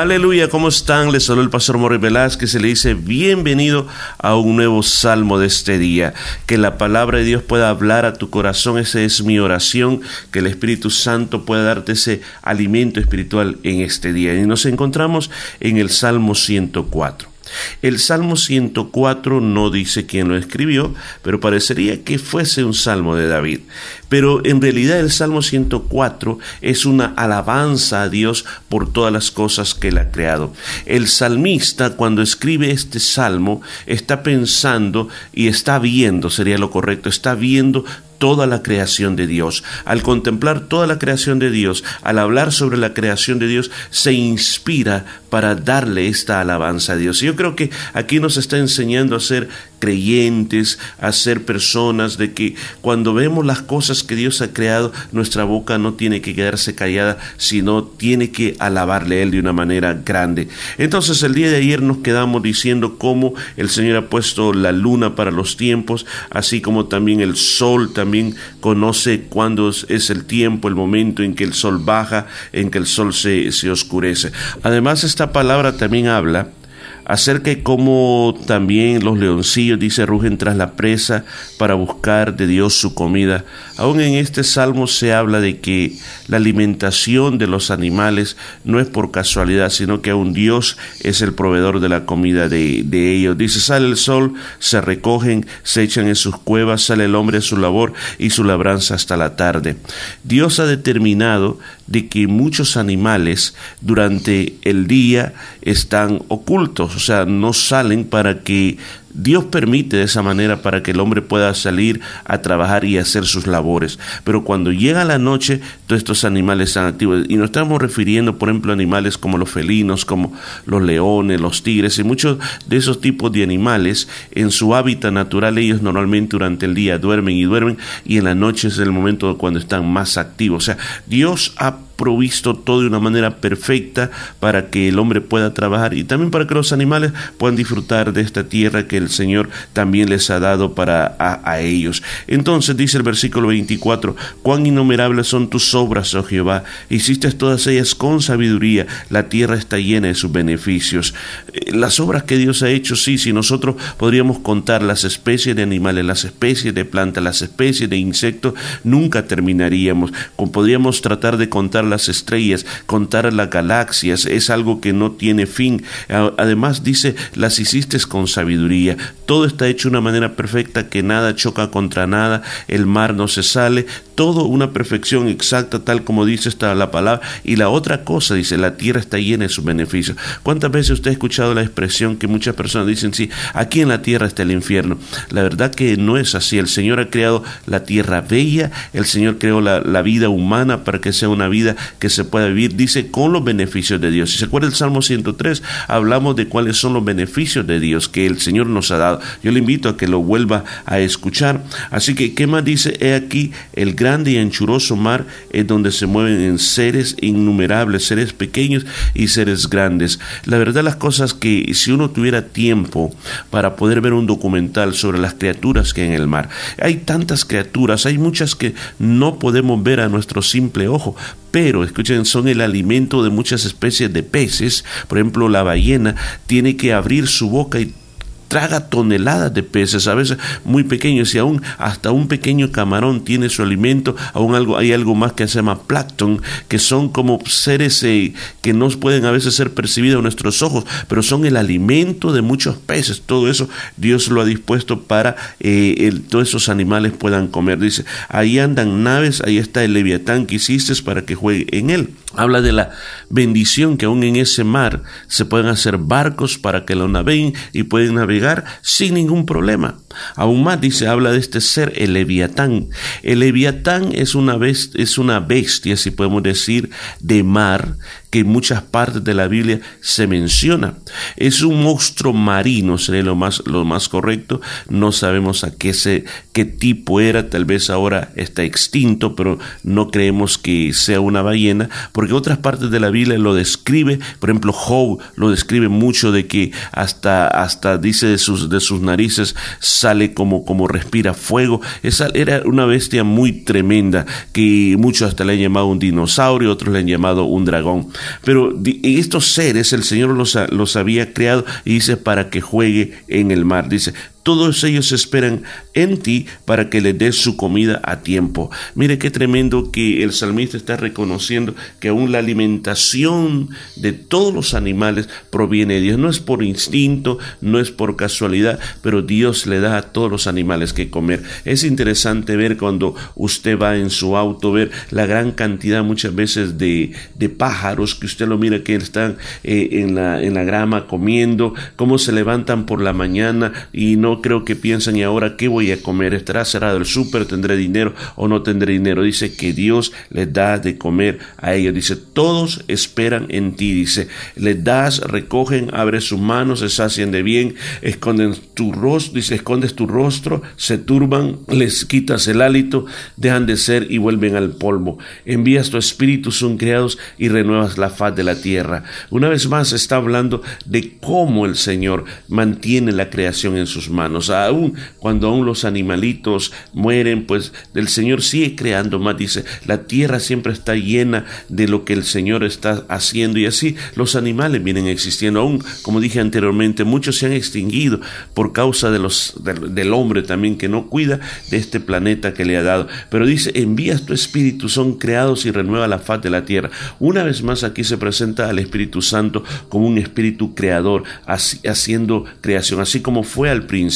Aleluya, ¿cómo están? Les saluda el pastor Morri Velázquez se le dice bienvenido a un nuevo salmo de este día. Que la palabra de Dios pueda hablar a tu corazón, esa es mi oración, que el Espíritu Santo pueda darte ese alimento espiritual en este día. Y nos encontramos en el Salmo 104. El Salmo 104 no dice quién lo escribió, pero parecería que fuese un salmo de David. Pero en realidad el Salmo 104 es una alabanza a Dios por todas las cosas que él ha creado. El salmista cuando escribe este salmo está pensando y está viendo, sería lo correcto, está viendo toda la creación de Dios. Al contemplar toda la creación de Dios, al hablar sobre la creación de Dios, se inspira para darle esta alabanza a Dios. Y yo creo que aquí nos está enseñando a ser creyentes, a ser personas de que cuando vemos las cosas que Dios ha creado, nuestra boca no tiene que quedarse callada, sino tiene que alabarle a Él de una manera grande. Entonces el día de ayer nos quedamos diciendo cómo el Señor ha puesto la luna para los tiempos, así como también el sol también conoce cuándo es el tiempo, el momento en que el sol baja, en que el sol se, se oscurece. Además esta palabra también habla acerca de cómo también los leoncillos, dice, rugen tras la presa para buscar de Dios su comida. Aún en este salmo se habla de que la alimentación de los animales no es por casualidad, sino que aún Dios es el proveedor de la comida de, de ellos. Dice, sale el sol, se recogen, se echan en sus cuevas, sale el hombre a su labor y su labranza hasta la tarde. Dios ha determinado de que muchos animales durante el día están ocultos, o sea, no salen para que Dios permite de esa manera para que el hombre pueda salir a trabajar y hacer sus labores. Pero cuando llega la noche, todos estos animales están activos. Y nos estamos refiriendo, por ejemplo, a animales como los felinos, como los leones, los tigres y muchos de esos tipos de animales. En su hábitat natural, ellos normalmente durante el día duermen y duermen y en la noche es el momento cuando están más activos. O sea, Dios ha provisto todo de una manera perfecta para que el hombre pueda trabajar y también para que los animales puedan disfrutar de esta tierra que el Señor también les ha dado para a, ellos. Entonces dice el versículo 24, cuán innumerables son tus obras, oh Jehová, hiciste todas ellas con sabiduría, la tierra está llena de sus beneficios. Eh, las obras que Dios ha hecho, sí, si nosotros podríamos contar las especies de animales, las especies de plantas, las especies de insectos, nunca terminaríamos. Podríamos tratar de contar las estrellas, contar las galaxias, es algo que no tiene fin. Además dice, las hiciste con sabiduría. Todo está hecho de una manera perfecta, que nada choca contra nada, el mar no se sale, todo una perfección exacta, tal como dice esta la palabra. Y la otra cosa, dice, la tierra está llena de sus beneficios. ¿Cuántas veces usted ha escuchado la expresión que muchas personas dicen, sí, aquí en la tierra está el infierno? La verdad que no es así. El Señor ha creado la tierra bella, el Señor creó la, la vida humana para que sea una vida que se pueda vivir, dice, con los beneficios de Dios. Si se acuerda el Salmo 103, hablamos de cuáles son los beneficios de Dios que el Señor nos ha dado. Yo le invito a que lo vuelva a escuchar. Así que, ¿qué más dice? He aquí el grande y anchuroso mar es donde se mueven en seres innumerables, seres pequeños y seres grandes. La verdad las cosas que si uno tuviera tiempo para poder ver un documental sobre las criaturas que hay en el mar, hay tantas criaturas, hay muchas que no podemos ver a nuestro simple ojo, pero escuchen, son el alimento de muchas especies de peces. Por ejemplo, la ballena tiene que abrir su boca y traga toneladas de peces, a veces muy pequeños, y aún hasta un pequeño camarón tiene su alimento, aún algo, hay algo más que se llama plancton, que son como seres eh, que no pueden a veces ser percibidos a nuestros ojos, pero son el alimento de muchos peces, todo eso Dios lo ha dispuesto para eh, todos esos animales puedan comer. Dice, ahí andan naves, ahí está el leviatán que hiciste para que juegue en él. Habla de la bendición que aún en ese mar se pueden hacer barcos para que lo naveguen y pueden navegar sin ningún problema. Aún más dice, habla de este ser, el leviatán. El leviatán es una, bestia, es una bestia, si podemos decir, de mar, que en muchas partes de la Biblia se menciona. Es un monstruo marino, sería lo más, lo más correcto. No sabemos a qué, se, qué tipo era, tal vez ahora está extinto, pero no creemos que sea una ballena, porque otras partes de la Biblia lo describe, por ejemplo, Job lo describe mucho de que hasta, hasta dice de sus, de sus narices sale como, como respira fuego. Esa era una bestia muy tremenda que muchos hasta le han llamado un dinosaurio, otros le han llamado un dragón. Pero estos seres el Señor los, los había creado y dice para que juegue en el mar. Dice, todos ellos esperan en ti para que les des su comida a tiempo. Mire qué tremendo que el salmista está reconociendo que aún la alimentación de todos los animales proviene de Dios. No es por instinto, no es por casualidad, pero Dios le da a todos los animales que comer. Es interesante ver cuando usted va en su auto, ver la gran cantidad muchas veces de, de pájaros que usted lo mira que están eh, en, la, en la grama comiendo, cómo se levantan por la mañana y no creo que piensen, ¿y ahora qué voy a comer? ¿Estará cerrado el súper? ¿Tendré dinero o no tendré dinero? Dice que Dios les da de comer a ellos. Dice, todos esperan en ti. Dice, les das, recogen, abres sus manos, se sacian de bien, esconden tu rostro, dice, escondes tu rostro, se turban, les quitas el hálito, dejan de ser y vuelven al polvo. Envías tu espíritu, son creados y renuevas la faz de la tierra. Una vez más está hablando de cómo el Señor mantiene la creación en sus manos Aún cuando aún los animalitos mueren, pues el Señor sigue creando más. Dice, la tierra siempre está llena de lo que el Señor está haciendo y así los animales vienen existiendo. Aún, como dije anteriormente, muchos se han extinguido por causa de los, del hombre también que no cuida de este planeta que le ha dado. Pero dice, envías tu espíritu, son creados y renueva la faz de la tierra. Una vez más aquí se presenta al Espíritu Santo como un espíritu creador, haciendo creación, así como fue al principio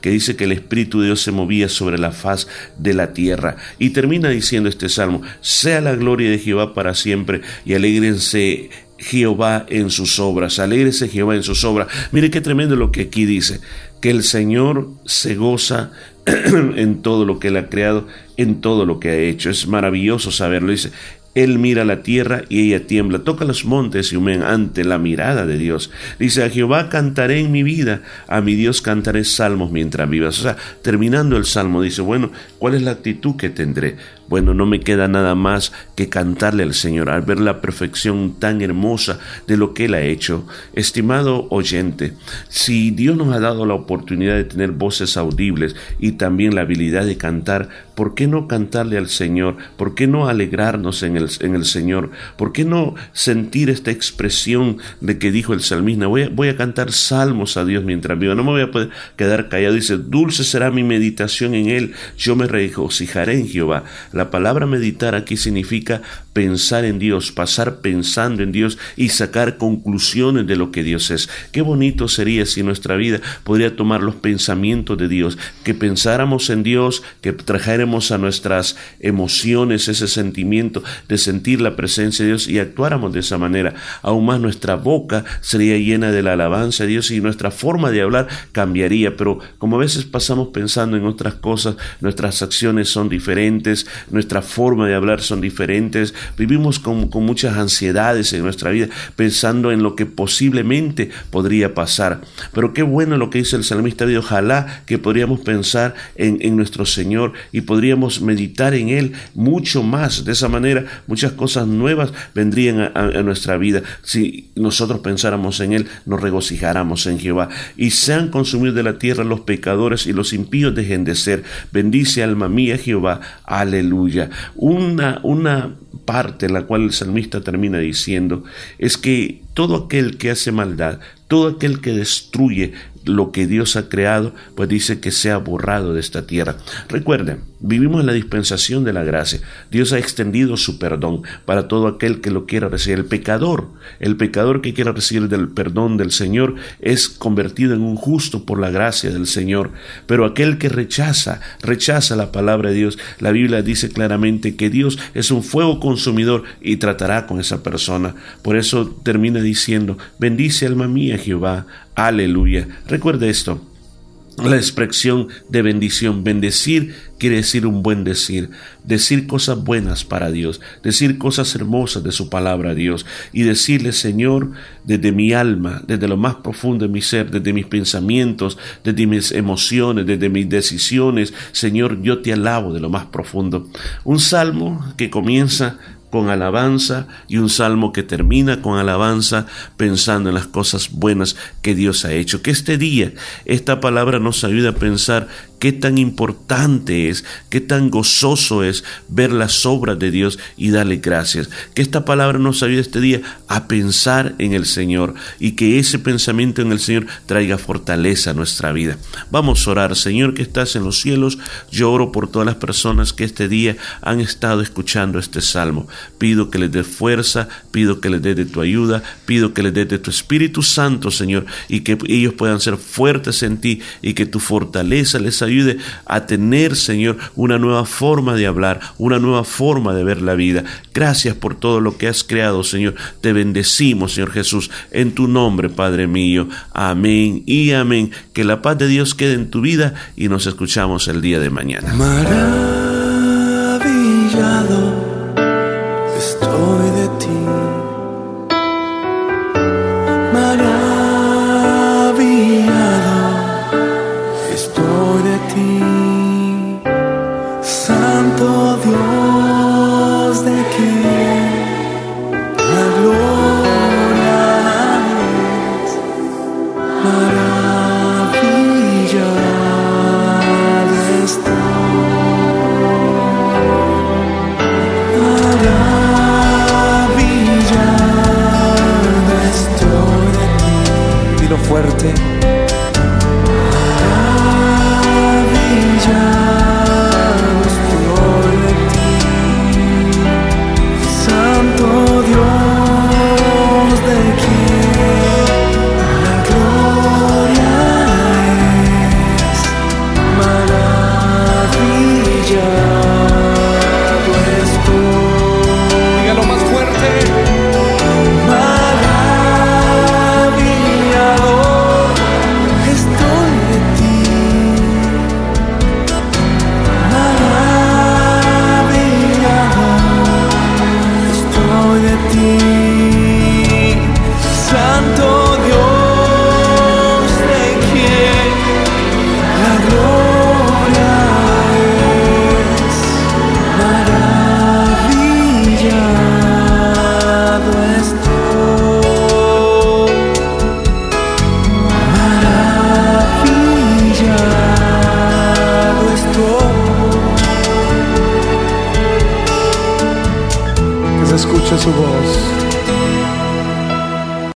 que dice que el Espíritu de Dios se movía sobre la faz de la tierra. Y termina diciendo este salmo, sea la gloria de Jehová para siempre y alegrense Jehová en sus obras, alégrese Jehová en sus obras. Mire qué tremendo lo que aquí dice, que el Señor se goza en todo lo que Él ha creado, en todo lo que ha hecho. Es maravilloso saberlo. Dice, él mira la tierra y ella tiembla. Toca los montes y humen ante la mirada de Dios. Dice, a Jehová cantaré en mi vida, a mi Dios cantaré salmos mientras vivas. O sea, terminando el salmo, dice, bueno, ¿cuál es la actitud que tendré? Bueno, no me queda nada más que cantarle al Señor al ver la perfección tan hermosa de lo que Él ha hecho. Estimado oyente, si Dios nos ha dado la oportunidad de tener voces audibles y también la habilidad de cantar, ¿por qué no cantarle al Señor? ¿Por qué no alegrarnos en el, en el Señor? ¿Por qué no sentir esta expresión de que dijo el salmista? Voy a, voy a cantar salmos a Dios mientras vivo, no me voy a poder quedar callado. Dice, dulce será mi meditación en Él, yo me regocijaré en Jehová. La palabra meditar aquí significa pensar en Dios, pasar pensando en Dios y sacar conclusiones de lo que Dios es. Qué bonito sería si nuestra vida podría tomar los pensamientos de Dios, que pensáramos en Dios, que trajéramos a nuestras emociones ese sentimiento de sentir la presencia de Dios y actuáramos de esa manera. Aún más nuestra boca sería llena de la alabanza de Dios y nuestra forma de hablar cambiaría, pero como a veces pasamos pensando en otras cosas, nuestras acciones son diferentes, nuestra forma de hablar son diferentes, vivimos con, muchas ansiedades en nuestra vida pensando en lo que posiblemente podría pasar. Pero qué bueno lo que dice el salmista de ojalá que podríamos pensar en, nuestro Señor y podríamos meditar en Él mucho más. De esa manera muchas cosas nuevas vendrían a, a nuestra vida. Si nosotros pensáramos en Él, nos regocijáramos en Jehová. Y sean consumidos de la tierra los pecadores y los impíos dejen de ser. Bendice alma mía Jehová. Aleluya. Una, una parte en la cual el salmista termina diciendo es que todo aquel que hace maldad, todo aquel que destruye lo que Dios ha creado, pues dice que sea borrado de esta tierra. Recuerden, vivimos en la dispensación de la gracia. Dios ha extendido su perdón para todo aquel que lo quiera recibir. El pecador, el pecador que quiera recibir del perdón del Señor es convertido en un justo por la gracia del Señor. Pero aquel que rechaza, rechaza la palabra de Dios, la Biblia dice claramente que Dios es un fuego consumidor y tratará con esa persona. Por eso termina diciendo, bendice alma mía Jehová, Aleluya. Recuerde esto. La expresión de bendición, bendecir quiere decir un buen decir, decir cosas buenas para Dios, decir cosas hermosas de su palabra a Dios y decirle, Señor, desde mi alma, desde lo más profundo de mi ser, desde mis pensamientos, desde mis emociones, desde mis decisiones, Señor, yo te alabo de lo más profundo. Un salmo que comienza con alabanza y un salmo que termina con alabanza pensando en las cosas buenas que Dios ha hecho. Que este día esta palabra nos ayude a pensar qué tan importante es, qué tan gozoso es ver las obras de Dios y darle gracias. Que esta palabra nos ayude este día a pensar en el Señor y que ese pensamiento en el Señor traiga fortaleza a nuestra vida. Vamos a orar, Señor que estás en los cielos, yo oro por todas las personas que este día han estado escuchando este salmo. Pido que les dé fuerza, pido que les dé de tu ayuda, pido que les dé de tu Espíritu Santo, Señor, y que ellos puedan ser fuertes en ti y que tu fortaleza les ayude a tener, Señor, una nueva forma de hablar, una nueva forma de ver la vida. Gracias por todo lo que has creado, Señor. Te bendecimos, Señor Jesús, en tu nombre, Padre mío. Amén y amén. Que la paz de Dios quede en tu vida y nos escuchamos el día de mañana. Maravillado estoy de ti.